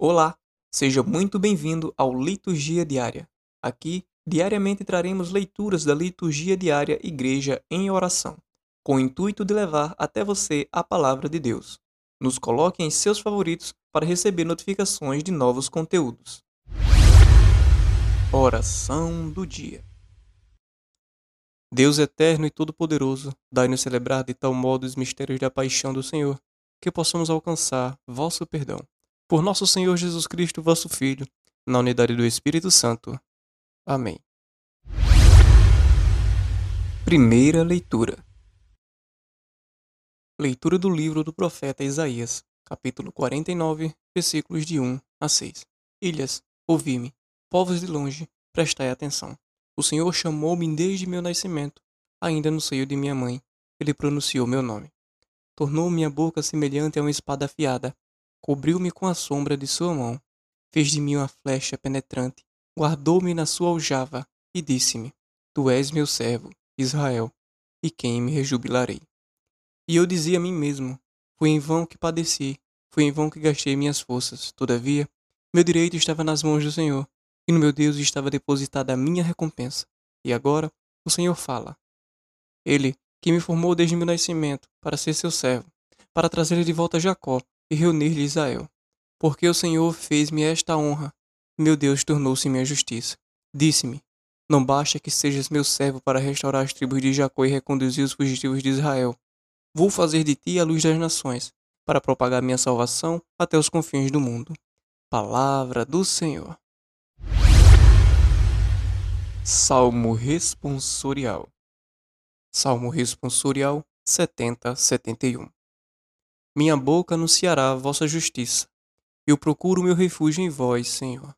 Olá, seja muito bem-vindo ao Liturgia Diária. Aqui, diariamente traremos leituras da Liturgia Diária Igreja em Oração, com o intuito de levar até você a palavra de Deus. Nos coloque em seus favoritos para receber notificações de novos conteúdos. Oração do Dia Deus eterno e todo-poderoso, dai-nos celebrar de tal modo os mistérios da paixão do Senhor, que possamos alcançar vosso perdão por nosso Senhor Jesus Cristo, vosso Filho, na unidade do Espírito Santo. Amém. Primeira leitura. Leitura do livro do profeta Isaías, capítulo 49, versículos de 1 a 6. Ilhas, ouvi-me, povos de longe, prestai atenção. O Senhor chamou-me desde meu nascimento, ainda no seio de minha mãe. Ele pronunciou meu nome. Tornou minha boca semelhante a uma espada afiada cobriu-me com a sombra de sua mão, fez de mim uma flecha penetrante, guardou-me na sua aljava e disse-me: Tu és meu servo, Israel, e quem me rejubilarei. E eu dizia a mim mesmo: Foi em vão que padeci, foi em vão que gastei minhas forças. Todavia, meu direito estava nas mãos do Senhor, e no meu Deus estava depositada a minha recompensa. E agora o Senhor fala. Ele, que me formou desde meu nascimento, para ser seu servo, para trazer de volta Jacó, e reunir-lhe Israel. Porque o Senhor fez-me esta honra, meu Deus tornou-se minha justiça. Disse-me: Não basta que sejas meu servo para restaurar as tribos de Jacó e reconduzir os fugitivos de Israel. Vou fazer de ti a luz das nações, para propagar minha salvação até os confins do mundo. Palavra do Senhor. Salmo responsorial. Salmo responsorial 70, 71. Minha boca anunciará vossa justiça. Eu procuro meu refúgio em vós, Senhor.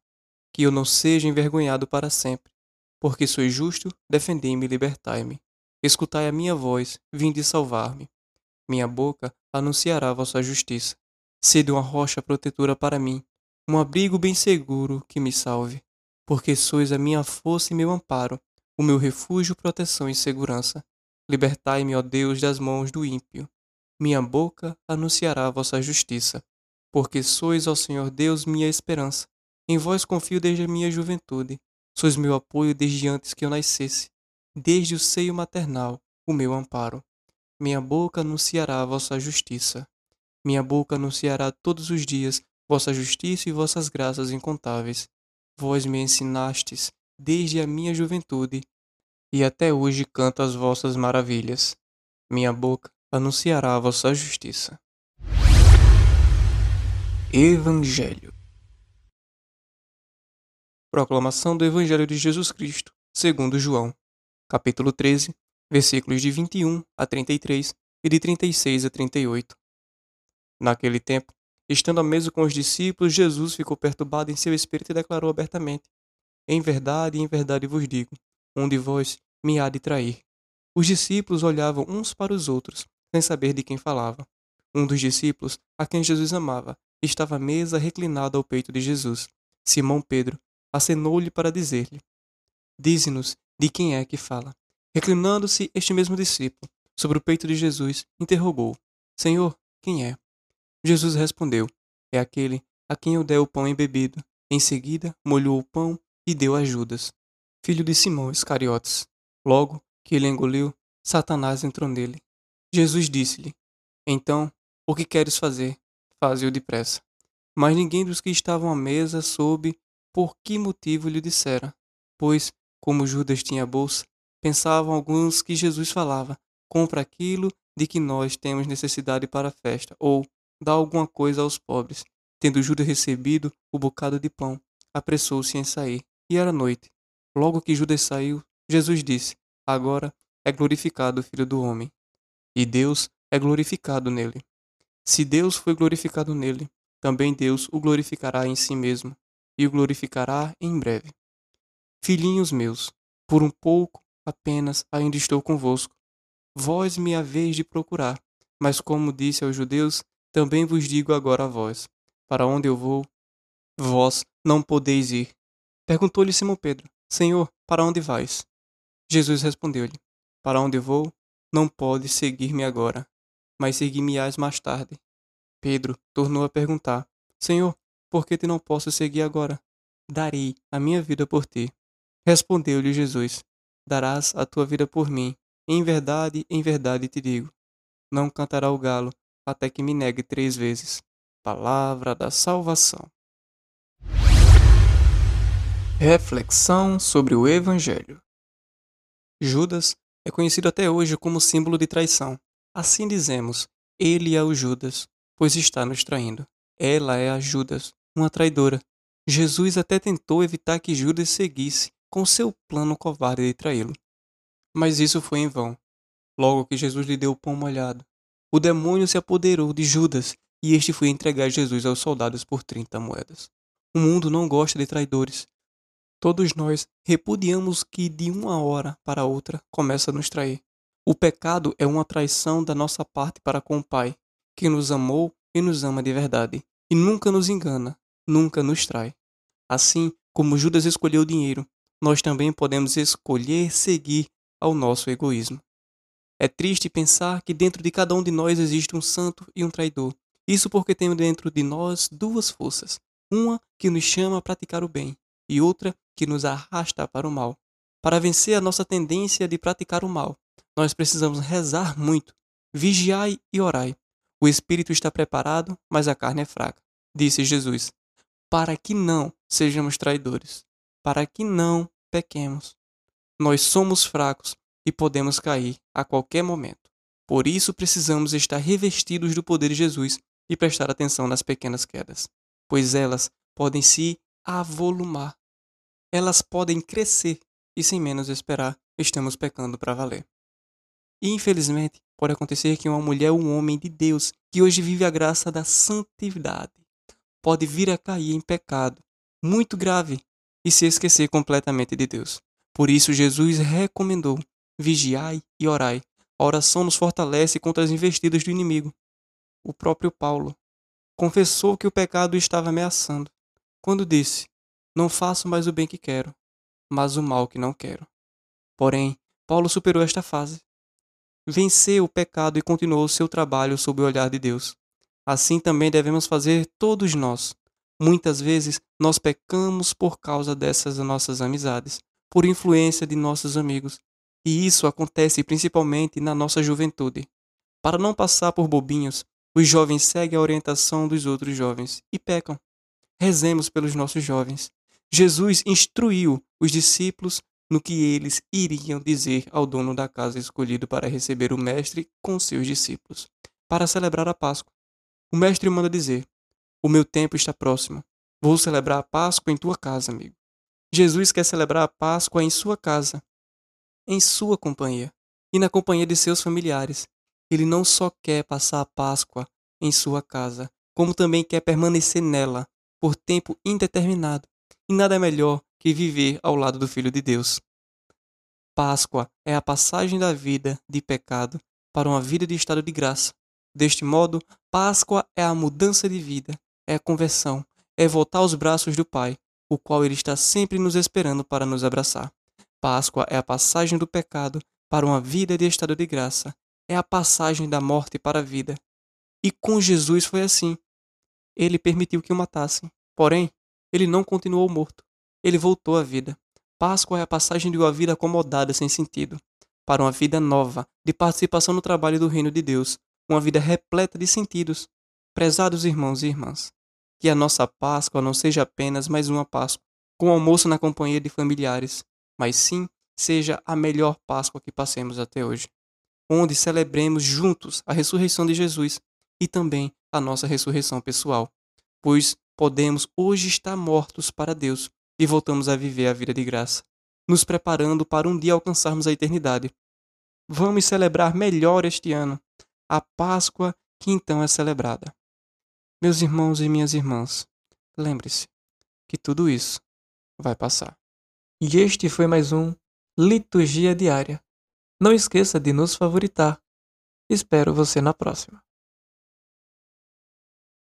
Que eu não seja envergonhado para sempre. Porque sois justo, defendei-me e libertai-me. Escutai a minha voz, vinde salvar-me. Minha boca anunciará vossa justiça. Sede uma rocha protetora para mim, um abrigo bem seguro que me salve. Porque sois a minha força e meu amparo, o meu refúgio, proteção e segurança. Libertai-me, ó Deus, das mãos do ímpio minha boca anunciará a vossa justiça. Porque sois, ó Senhor Deus, minha esperança. Em vós confio desde a minha juventude. Sois meu apoio desde antes que eu nascesse. Desde o seio maternal, o meu amparo. Minha boca anunciará a vossa justiça. Minha boca anunciará todos os dias vossa justiça e vossas graças incontáveis. Vós me ensinastes desde a minha juventude, e até hoje canto as vossas maravilhas. Minha boca anunciará a vossa justiça. Evangelho Proclamação do Evangelho de Jesus Cristo, segundo João, capítulo 13, versículos de 21 a 33 e de 36 a 38. Naquele tempo, estando à mesa com os discípulos, Jesus ficou perturbado em seu espírito e declarou abertamente: Em verdade, em verdade vos digo, um de vós me há de trair. Os discípulos olhavam uns para os outros, sem saber de quem falava. Um dos discípulos, a quem Jesus amava, estava à mesa reclinado ao peito de Jesus. Simão Pedro acenou-lhe para dizer-lhe: Dize-nos de quem é que fala. Reclinando-se este mesmo discípulo sobre o peito de Jesus, interrogou: Senhor, quem é? Jesus respondeu: É aquele a quem eu der o pão embebido. Em seguida, molhou o pão e deu a Judas, filho de Simão Iscariotes. Logo que ele engoliu, Satanás entrou nele. Jesus disse-lhe: Então, o que queres fazer? Faze-o depressa. Mas ninguém dos que estavam à mesa soube por que motivo lhe dissera, pois, como Judas tinha bolsa, pensavam alguns que Jesus falava: compra aquilo de que nós temos necessidade para a festa, ou dá alguma coisa aos pobres. Tendo Judas recebido o bocado de pão, apressou-se em sair, e era noite. Logo que Judas saiu, Jesus disse: Agora é glorificado o Filho do Homem e Deus é glorificado nele. Se Deus foi glorificado nele, também Deus o glorificará em si mesmo, e o glorificará em breve. Filhinhos meus, por um pouco apenas ainda estou convosco. Vós me haveis de procurar, mas como disse aos judeus, também vos digo agora a vós: para onde eu vou, vós não podeis ir. Perguntou-lhe Simão Pedro: Senhor, para onde vais? Jesus respondeu-lhe: Para onde vou, não podes seguir-me agora, mas seguir-me-ás mais tarde. Pedro tornou a perguntar: Senhor, porque te não posso seguir agora. Darei a minha vida por ti. Respondeu-lhe Jesus: Darás a tua vida por mim. Em verdade, em verdade te digo: não cantará o galo até que me negue três vezes. Palavra da salvação. Reflexão sobre o Evangelho. Judas é conhecido até hoje como símbolo de traição. Assim dizemos: ele é o Judas, pois está nos traindo. Ela é a Judas, uma traidora. Jesus até tentou evitar que Judas seguisse com seu plano covarde de traí-lo. Mas isso foi em vão. Logo que Jesus lhe deu o pão molhado, o demônio se apoderou de Judas e este foi entregar Jesus aos soldados por 30 moedas. O mundo não gosta de traidores. Todos nós repudiamos que de uma hora para outra começa a nos trair. O pecado é uma traição da nossa parte para com o Pai, que nos amou e nos ama de verdade, e nunca nos engana, nunca nos trai. Assim como Judas escolheu o dinheiro, nós também podemos escolher seguir ao nosso egoísmo. É triste pensar que dentro de cada um de nós existe um santo e um traidor. Isso porque temos dentro de nós duas forças: uma que nos chama a praticar o bem e outra que nos arrasta para o mal. Para vencer a nossa tendência de praticar o mal, nós precisamos rezar muito, vigiai e orai. O espírito está preparado, mas a carne é fraca, disse Jesus, para que não sejamos traidores, para que não pequemos. Nós somos fracos e podemos cair a qualquer momento. Por isso precisamos estar revestidos do poder de Jesus e prestar atenção nas pequenas quedas, pois elas podem se avolumar. Elas podem crescer e sem menos esperar, estamos pecando para valer. E infelizmente, pode acontecer que uma mulher ou um homem de Deus que hoje vive a graça da santidade pode vir a cair em pecado muito grave e se esquecer completamente de Deus. Por isso Jesus recomendou vigiai e orai. A oração nos fortalece contra as investidas do inimigo. O próprio Paulo confessou que o pecado estava ameaçando, quando disse: Não faço mais o bem que quero, mas o mal que não quero. Porém, Paulo superou esta fase. Venceu o pecado e continuou seu trabalho sob o olhar de Deus. Assim também devemos fazer todos nós. Muitas vezes nós pecamos por causa dessas nossas amizades, por influência de nossos amigos, e isso acontece principalmente na nossa juventude. Para não passar por bobinhos, os jovens seguem a orientação dos outros jovens e pecam. Rezemos pelos nossos jovens. Jesus instruiu os discípulos no que eles iriam dizer ao dono da casa escolhido para receber o Mestre com seus discípulos, para celebrar a Páscoa. O Mestre manda dizer: O meu tempo está próximo. Vou celebrar a Páscoa em tua casa, amigo. Jesus quer celebrar a Páscoa em sua casa, em sua companhia e na companhia de seus familiares. Ele não só quer passar a Páscoa em sua casa, como também quer permanecer nela por tempo indeterminado. E nada é melhor que viver ao lado do Filho de Deus. Páscoa é a passagem da vida de pecado para uma vida de estado de graça. Deste modo, Páscoa é a mudança de vida, é a conversão, é voltar aos braços do Pai, o qual Ele está sempre nos esperando para nos abraçar. Páscoa é a passagem do pecado para uma vida de estado de graça. É a passagem da morte para a vida. E com Jesus foi assim. Ele permitiu que o matassem. Porém, ele não continuou morto. Ele voltou à vida. Páscoa é a passagem de uma vida acomodada sem sentido para uma vida nova, de participação no trabalho do reino de Deus, uma vida repleta de sentidos. Prezados irmãos e irmãs, que a nossa Páscoa não seja apenas mais uma Páscoa, com almoço na companhia de familiares, mas sim seja a melhor Páscoa que passemos até hoje, onde celebremos juntos a ressurreição de Jesus e também a nossa ressurreição pessoal, pois podemos hoje estar mortos para Deus e voltamos a viver a vida de graça, nos preparando para um dia alcançarmos a eternidade. Vamos celebrar melhor este ano, a Páscoa que então é celebrada. Meus irmãos e minhas irmãs, lembre-se que tudo isso vai passar. E este foi mais um Liturgia Diária. Não esqueça de nos favoritar. Espero você na próxima.